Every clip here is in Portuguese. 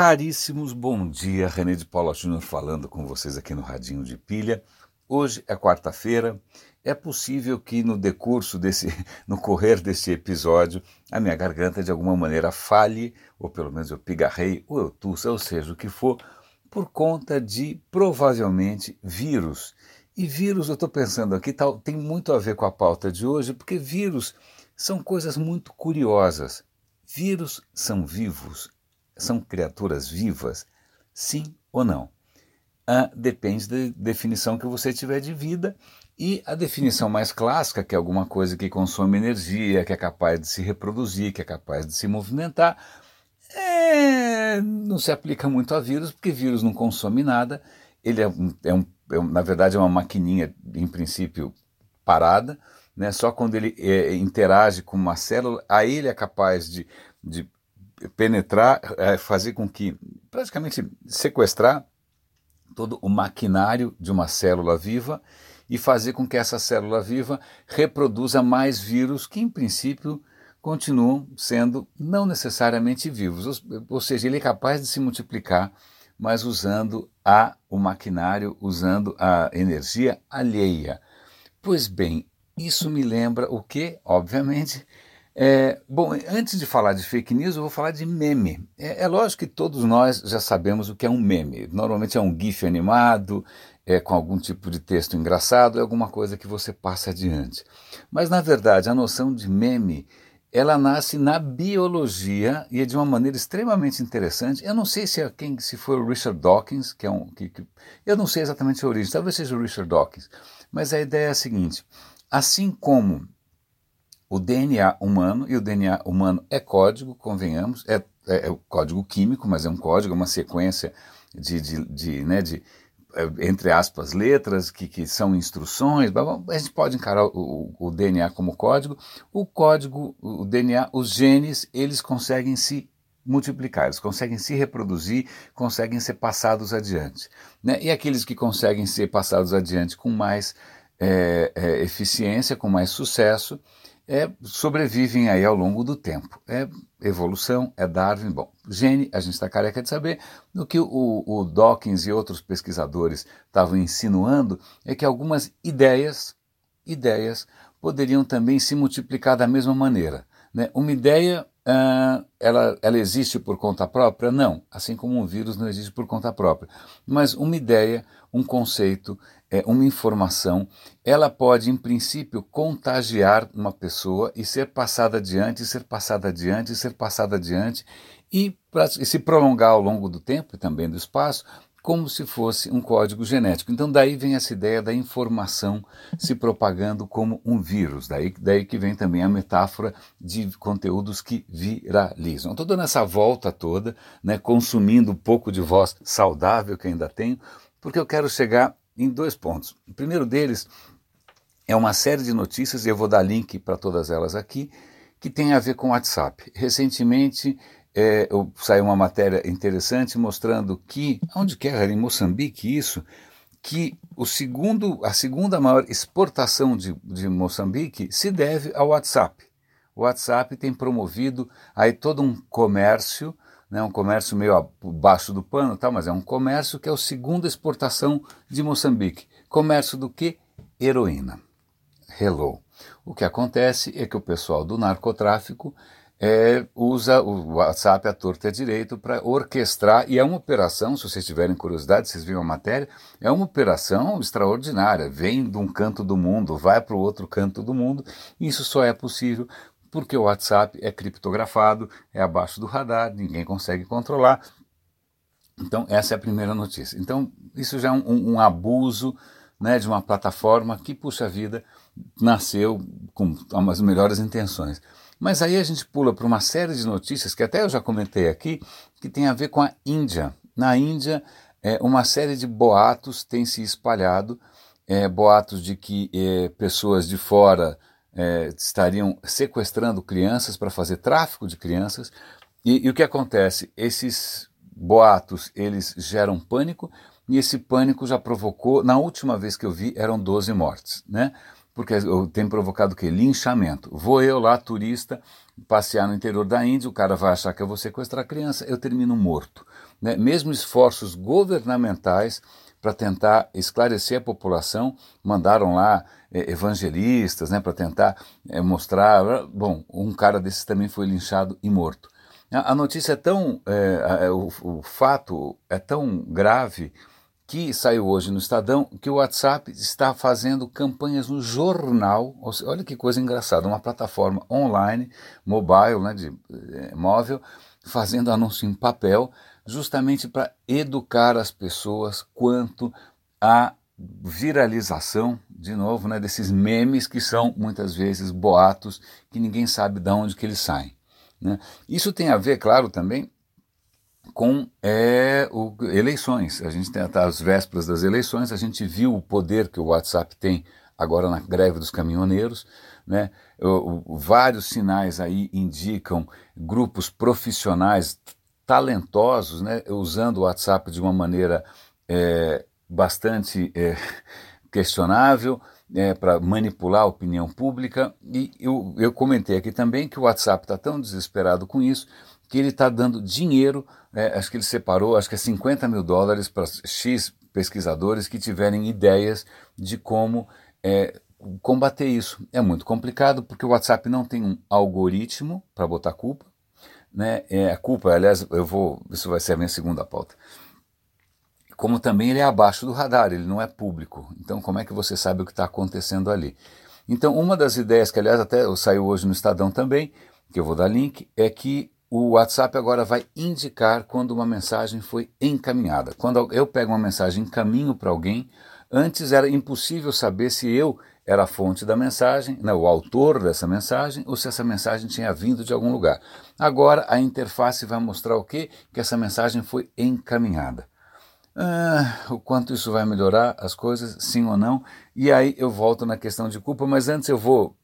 Raríssimos bom dia, René de Paula Júnior falando com vocês aqui no Radinho de Pilha. Hoje é quarta-feira. É possível que no decurso desse, no correr desse episódio, a minha garganta de alguma maneira falhe, ou pelo menos eu pigarrei, ou eu tussa, ou seja o que for, por conta de provavelmente vírus. E vírus, eu estou pensando aqui, tal, tem muito a ver com a pauta de hoje, porque vírus são coisas muito curiosas. Vírus são vivos, são criaturas vivas? Sim ou não? Ah, depende da definição que você tiver de vida e a definição mais clássica, que é alguma coisa que consome energia, que é capaz de se reproduzir, que é capaz de se movimentar, é, não se aplica muito a vírus, porque vírus não consome nada, ele é, um, é, um, é na verdade é uma maquininha, em princípio, parada, né? só quando ele é, interage com uma célula, aí ele é capaz de, de penetrar, é, fazer com que, praticamente sequestrar todo o maquinário de uma célula viva e fazer com que essa célula viva reproduza mais vírus que, em princípio, continuam sendo não necessariamente vivos. Ou, ou seja, ele é capaz de se multiplicar, mas usando a, o maquinário, usando a energia alheia. Pois bem, isso me lembra o que, obviamente, é, bom, antes de falar de fake news, eu vou falar de meme. É, é, lógico que todos nós já sabemos o que é um meme. Normalmente é um GIF animado, é, com algum tipo de texto engraçado, é alguma coisa que você passa adiante. Mas, na verdade, a noção de meme ela nasce na biologia e é de uma maneira extremamente interessante. Eu não sei se é quem se foi o Richard Dawkins, que é um que, que, eu não sei exatamente a origem, talvez seja o Richard Dawkins, mas a ideia é a seguinte: assim como o DNA humano, e o DNA humano é código, convenhamos, é, é, é o código químico, mas é um código, é uma sequência de, de, de, né, de é, entre aspas, letras que, que são instruções, a gente pode encarar o, o, DNA como código. O código, o DNA, os genes, eles conseguem se multiplicar, eles conseguem se reproduzir, conseguem ser passados adiante. Né? E aqueles que conseguem ser passados adiante com mais é, é, eficiência, com mais sucesso, é, sobrevivem aí ao longo do tempo. É evolução, é Darwin. Bom, gene, a gente está careca de saber. O que o, o Dawkins e outros pesquisadores estavam insinuando é que algumas ideias, ideias poderiam também se multiplicar da mesma maneira. Né? Uma ideia, uh, ela, ela existe por conta própria? Não, assim como um vírus não existe por conta própria. Mas uma ideia, um conceito, é, uma informação, ela pode, em princípio, contagiar uma pessoa e ser passada adiante, ser passada adiante, ser passada adiante, e, e se prolongar ao longo do tempo e também do espaço, como se fosse um código genético. Então daí vem essa ideia da informação se propagando como um vírus. Daí, daí que vem também a metáfora de conteúdos que viralizam. Estou dando essa volta toda, né, consumindo um pouco de voz saudável que ainda tenho, porque eu quero chegar em dois pontos. O primeiro deles é uma série de notícias, e eu vou dar link para todas elas aqui, que tem a ver com o WhatsApp. Recentemente é, saiu uma matéria interessante mostrando que, onde que era, em Moçambique, isso, que o segundo, a segunda maior exportação de, de Moçambique se deve ao WhatsApp. O WhatsApp tem promovido aí todo um comércio né, um comércio meio abaixo do pano, tá, mas é um comércio que é a segunda exportação de Moçambique. Comércio do que? Heroína. Hello. O que acontece é que o pessoal do narcotráfico é, usa o WhatsApp à torta e à direito para orquestrar, e é uma operação, se vocês tiverem curiosidade, vocês viram a matéria, é uma operação extraordinária, vem de um canto do mundo, vai para o outro canto do mundo, isso só é possível porque o WhatsApp é criptografado, é abaixo do radar, ninguém consegue controlar. Então, essa é a primeira notícia. Então, isso já é um, um abuso né, de uma plataforma que, puxa vida, nasceu com as melhores intenções. Mas aí a gente pula para uma série de notícias que até eu já comentei aqui, que tem a ver com a Índia. Na Índia, é, uma série de boatos tem se espalhado, é, boatos de que é, pessoas de fora é, estariam sequestrando crianças para fazer tráfico de crianças. E, e, o que acontece? Esses boatos eles geram pânico e esse pânico já provocou, na última vez que eu vi, eram 12 mortes, né? Porque tem provocado o quê? Linchamento. Vou eu lá, turista, passear no interior da Índia, o cara vai achar que eu vou sequestrar a criança, eu termino morto. Né? Mesmo esforços governamentais para tentar esclarecer a população, mandaram lá é, evangelistas né, para tentar é, mostrar. Bom, um cara desses também foi linchado e morto. A, notícia é tão. É, o, o fato é tão grave que saiu hoje no Estadão que o WhatsApp está fazendo campanhas no jornal. Olha que coisa engraçada, uma plataforma online, mobile, né, de, é, móvel, fazendo anúncio em papel, justamente para educar as pessoas quanto à viralização, de novo, né, desses memes que são muitas vezes boatos que ninguém sabe de onde que eles saem. Né? Isso tem a ver, claro, também com é, o, eleições. A gente até as vésperas das eleições, a gente viu o poder que o WhatsApp tem agora na greve dos caminhoneiros. Né? O, o, vários sinais aí indicam grupos profissionais talentosos né, usando o WhatsApp de uma maneira é, bastante é, questionável. É, para manipular a opinião pública, e eu, eu comentei aqui também que o WhatsApp está tão desesperado com isso que ele está dando dinheiro, é, acho que ele separou, acho que é 50 mil dólares para X pesquisadores que tiverem ideias de como é, combater isso. É muito complicado porque o WhatsApp não tem um algoritmo para botar culpa. Né? É, a culpa, aliás, eu vou, isso vai ser a minha segunda pauta. Como também ele é abaixo do radar, ele não é público. Então, como é que você sabe o que está acontecendo ali? Então, uma das ideias que, aliás, até saiu hoje no Estadão também, que eu vou dar link, é que o WhatsApp agora vai indicar quando uma mensagem foi encaminhada. Quando eu pego uma mensagem encaminho para alguém, antes era impossível saber se eu era a fonte da mensagem, né, o autor dessa mensagem, ou se essa mensagem tinha vindo de algum lugar. Agora a interface vai mostrar o quê? Que essa mensagem foi encaminhada. Ah, o quanto isso vai melhorar as coisas, sim ou não? E aí eu volto na questão de culpa, mas antes eu vou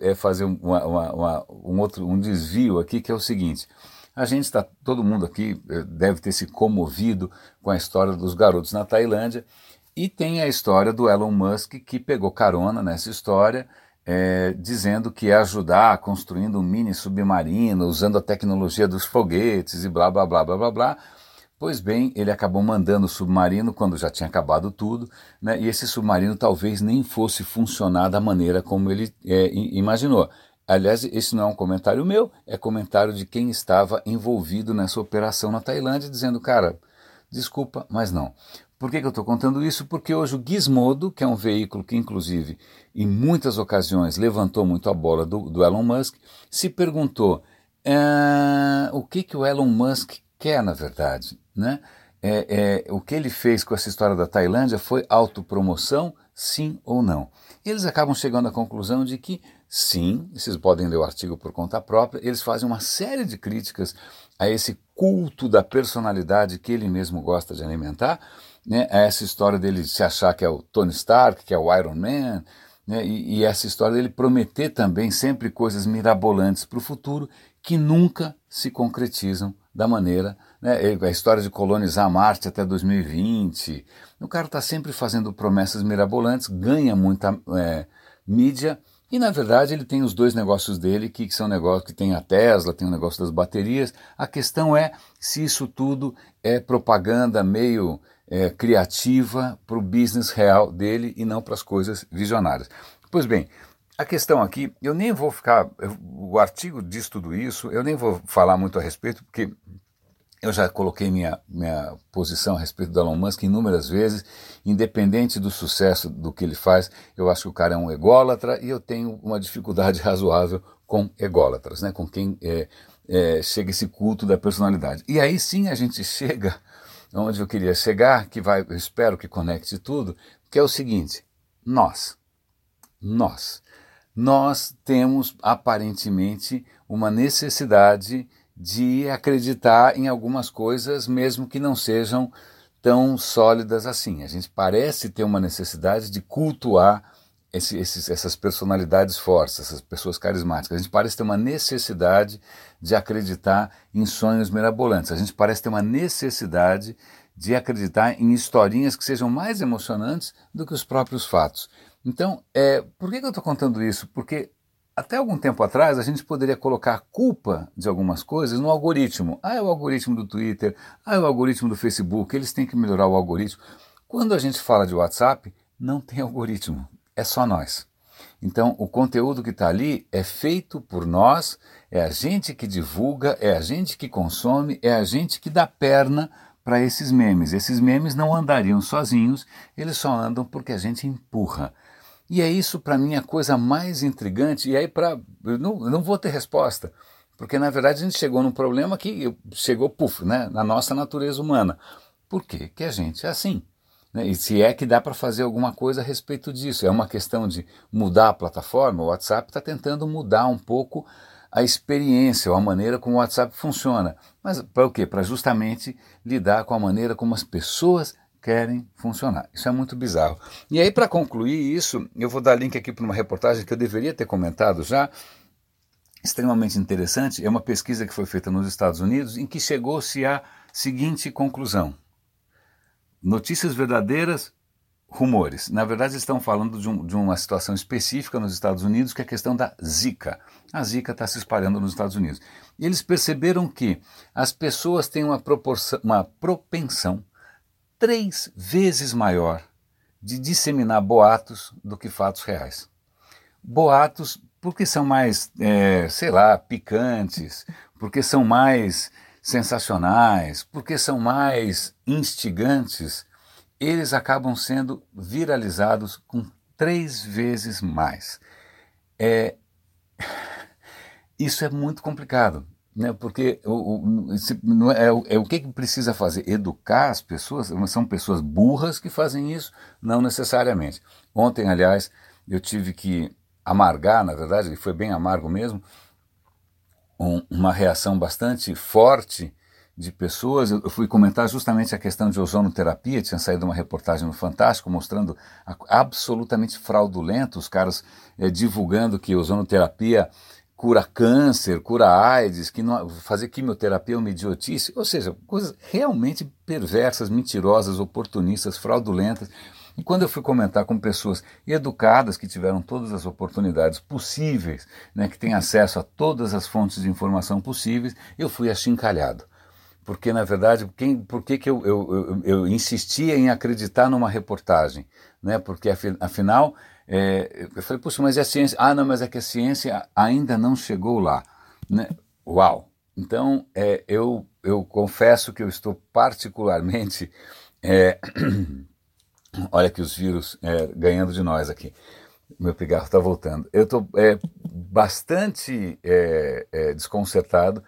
é fazer uma, uma, uma, um outro um desvio aqui que é o seguinte. A gente está, todo mundo aqui é, deve ter se comovido com a história dos garotos na Tailândia e tem a história do Elon Musk que pegou carona nessa história, é, dizendo que ia ajudar construindo um mini submarino, usando a tecnologia dos foguetes e blá blá blá blá blá blá Pois bem, ele acabou mandando o submarino quando já tinha acabado tudo, né, e esse submarino talvez nem fosse funcionar da maneira como ele é, imaginou. Aliás, esse não é um comentário meu, é comentário de quem estava envolvido nessa operação na Tailândia, dizendo, cara, desculpa, mas não. Por que, que eu estou contando isso? Porque hoje o Gizmodo, que é um veículo que, inclusive, em muitas ocasiões levantou muito a bola do, do Elon Musk, se perguntou ah, o que, que o Elon Musk quer, na verdade. Né? É, é, o que ele fez com essa história da Tailândia foi autopromoção, sim ou não. Eles acabam chegando à conclusão de que sim, vocês podem ler o artigo por conta própria, eles fazem uma série de críticas a esse culto da personalidade que ele mesmo gosta de alimentar, né, a essa história dele se achar que é o Tony Stark, que é o Iron Man, né, e, e essa história dele prometer também sempre coisas mirabolantes para o futuro que nunca se concretizam da maneira, né, a história de colonizar Marte até 2020. O cara está sempre fazendo promessas mirabolantes, ganha muita é, mídia e na verdade ele tem os dois negócios dele que, que são negócios que tem a Tesla, tem o negócio das baterias. A questão é se isso tudo é propaganda meio é, criativa para o business real dele e não para as coisas visionárias. Pois bem, a questão aqui, eu nem vou ficar. O artigo diz tudo isso, eu nem vou falar muito a respeito, porque eu já coloquei minha, minha posição a respeito do Elon Musk inúmeras vezes, independente do sucesso do que ele faz, eu acho que o cara é um ególatra e eu tenho uma dificuldade razoável com ególatras, né, com quem é, é, chega esse culto da personalidade. E aí sim a gente chega onde eu queria chegar, que vai, eu espero que conecte tudo, que é o seguinte: nós, nós, nós temos aparentemente uma necessidade de acreditar em algumas coisas, mesmo que não sejam tão sólidas assim. A gente parece ter uma necessidade de cultuar esse, esses, essas personalidades fortes, essas pessoas carismáticas. A gente parece ter uma necessidade de acreditar em sonhos mirabolantes. A gente parece ter uma necessidade de acreditar em historinhas que sejam mais emocionantes do que os próprios fatos. Então, é, por que, eu estou contando isso? Porque até algum tempo atrás a gente poderia colocar culpa de algumas coisas no algoritmo. Ah, é o algoritmo do Twitter, ah, é o algoritmo do Facebook, eles têm que melhorar o algoritmo. Quando a gente fala de WhatsApp, não tem algoritmo, é só nós. Então, o conteúdo que está ali é feito por nós, é a gente que divulga, é a gente que consome, é a gente que dá perna para esses memes. Esses memes não andariam sozinhos, eles só andam porque a gente empurra. E é isso para mim a coisa mais intrigante. E aí para não, não vou ter resposta, porque na verdade a gente chegou num problema que chegou puf, né, na nossa natureza humana. Por quê? Que a gente é assim. Né? E se é que dá para fazer alguma coisa a respeito disso. É uma questão de mudar a plataforma. O WhatsApp está tentando mudar um pouco a experiência ou a maneira como o WhatsApp funciona. Mas para o quê? Para justamente lidar com a maneira como as pessoas querem funcionar. Isso é muito bizarro. E aí, para concluir isso, eu vou dar link aqui para uma reportagem que eu deveria ter comentado já, extremamente interessante. É uma pesquisa que foi feita nos Estados Unidos em que chegou-se à seguinte conclusão: notícias verdadeiras rumores. Na verdade, estão falando de, um, de, uma situação específica nos Estados Unidos, que é a questão da Zika. A Zika está se espalhando nos Estados Unidos. E eles perceberam que as pessoas têm uma, uma propensão três vezes maior de disseminar boatos do que fatos reais. Boatos porque são mais, é, sei lá, picantes, porque são mais sensacionais, porque são mais instigantes eles acabam sendo viralizados com três vezes mais. É, isso é muito complicado, né? porque o, o, se, é, é, o que, que precisa fazer? Educar as pessoas, são pessoas burras que fazem isso? Não necessariamente. Ontem, aliás, eu tive que amargar, na verdade, foi bem amargo mesmo, um, uma reação bastante forte de pessoas. Eu fui comentar justamente a questão de ozonoterapia, tinha saído uma reportagem no Fantástico mostrando absolutamente fraudulento os caras é, divulgando que ozonoterapia cura câncer, cura AIDS, que não, fazer quimioterapia é uma idiotice, ou seja, coisas realmente perversas, mentirosas, oportunistas, fraudulentas. E quando eu fui comentar com pessoas educadas que tiveram todas as oportunidades possíveis, né, que têm acesso a todas as fontes de informação possíveis, eu fui achincalhado porque na verdade, quem, por que, que eu, eu, eu, eu, insistia em acreditar numa reportagem? Né? Porque afinal, é, eu falei, puxa, mas é a ciência? Ah, não, mas é que a ciência ainda não chegou lá. Né? Uau! Então, é, eu, eu confesso que eu estou particularmente. É, olha que os vírus é, ganhando de nós aqui. Meu pigarro está voltando. Eu estou é, bastante é, desconcertado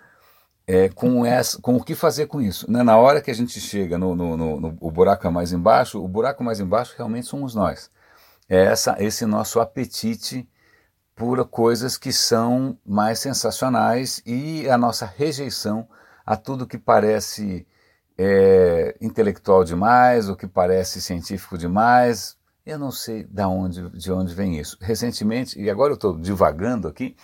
é, com, essa, com o que fazer com isso. Né? Na hora que a gente chega no, no, no, no, o buraco mais embaixo, o buraco mais embaixo realmente somos nós. É essa, esse nosso apetite por coisas que são mais sensacionais e a nossa rejeição a tudo que parece é, intelectual demais, o que parece científico demais. Eu não sei de onde, de onde vem isso. Recentemente, e agora eu estou divagando aqui,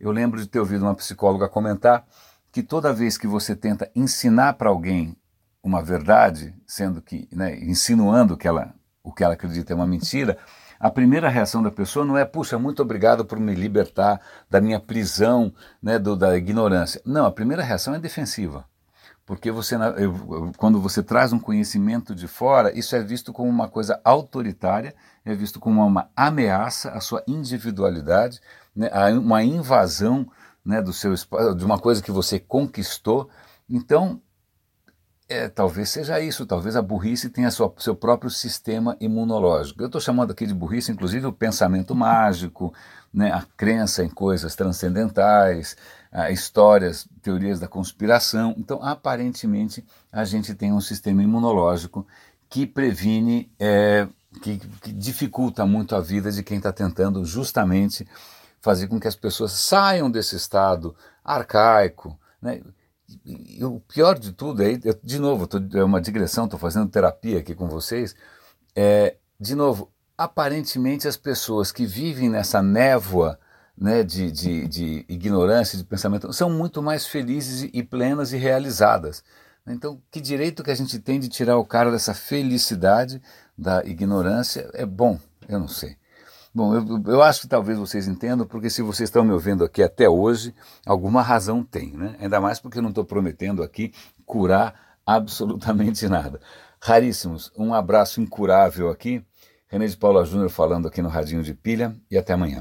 eu lembro de ter ouvido uma psicóloga comentar que toda vez que você tenta ensinar para alguém uma verdade, sendo que, né, insinuando que ela, o que ela acredita é uma mentira, a primeira reação da pessoa não é, puxa, muito obrigado por me libertar da minha prisão, né, do, da ignorância. Não, a primeira reação é defensiva. Porque você, quando você traz um conhecimento de fora, isso é visto como uma coisa autoritária, é visto como uma ameaça à sua individualidade, né, uma invasão né, do seu de uma coisa que você conquistou. Então, é, talvez seja isso, talvez a burrice tenha sua, seu próprio sistema imunológico. Eu estou chamando aqui de burrice, inclusive, o pensamento mágico, né, a crença em coisas transcendentais, histórias, teorias da conspiração. Então, aparentemente, a gente tem um sistema imunológico que previne, é, que, que dificulta muito a vida de quem está tentando justamente fazer com que as pessoas saiam desse estado arcaico. Né? E o pior de tudo, é, eu, de novo, tô, é uma digressão, estou fazendo terapia aqui com vocês, é, de novo, aparentemente as pessoas que vivem nessa névoa né, de, de, de ignorância, de pensamento, são muito mais felizes e plenas e realizadas. Então, que direito que a gente tem de tirar o cara dessa felicidade da ignorância é bom, eu não sei. Bom, eu, eu, acho que talvez vocês entendam, porque se vocês estão me ouvindo aqui até hoje, alguma razão tem, né? Ainda mais porque eu não estou prometendo aqui curar absolutamente nada. Raríssimos, um abraço incurável aqui. René de Paula Júnior falando aqui no Radinho de Pilha e até amanhã.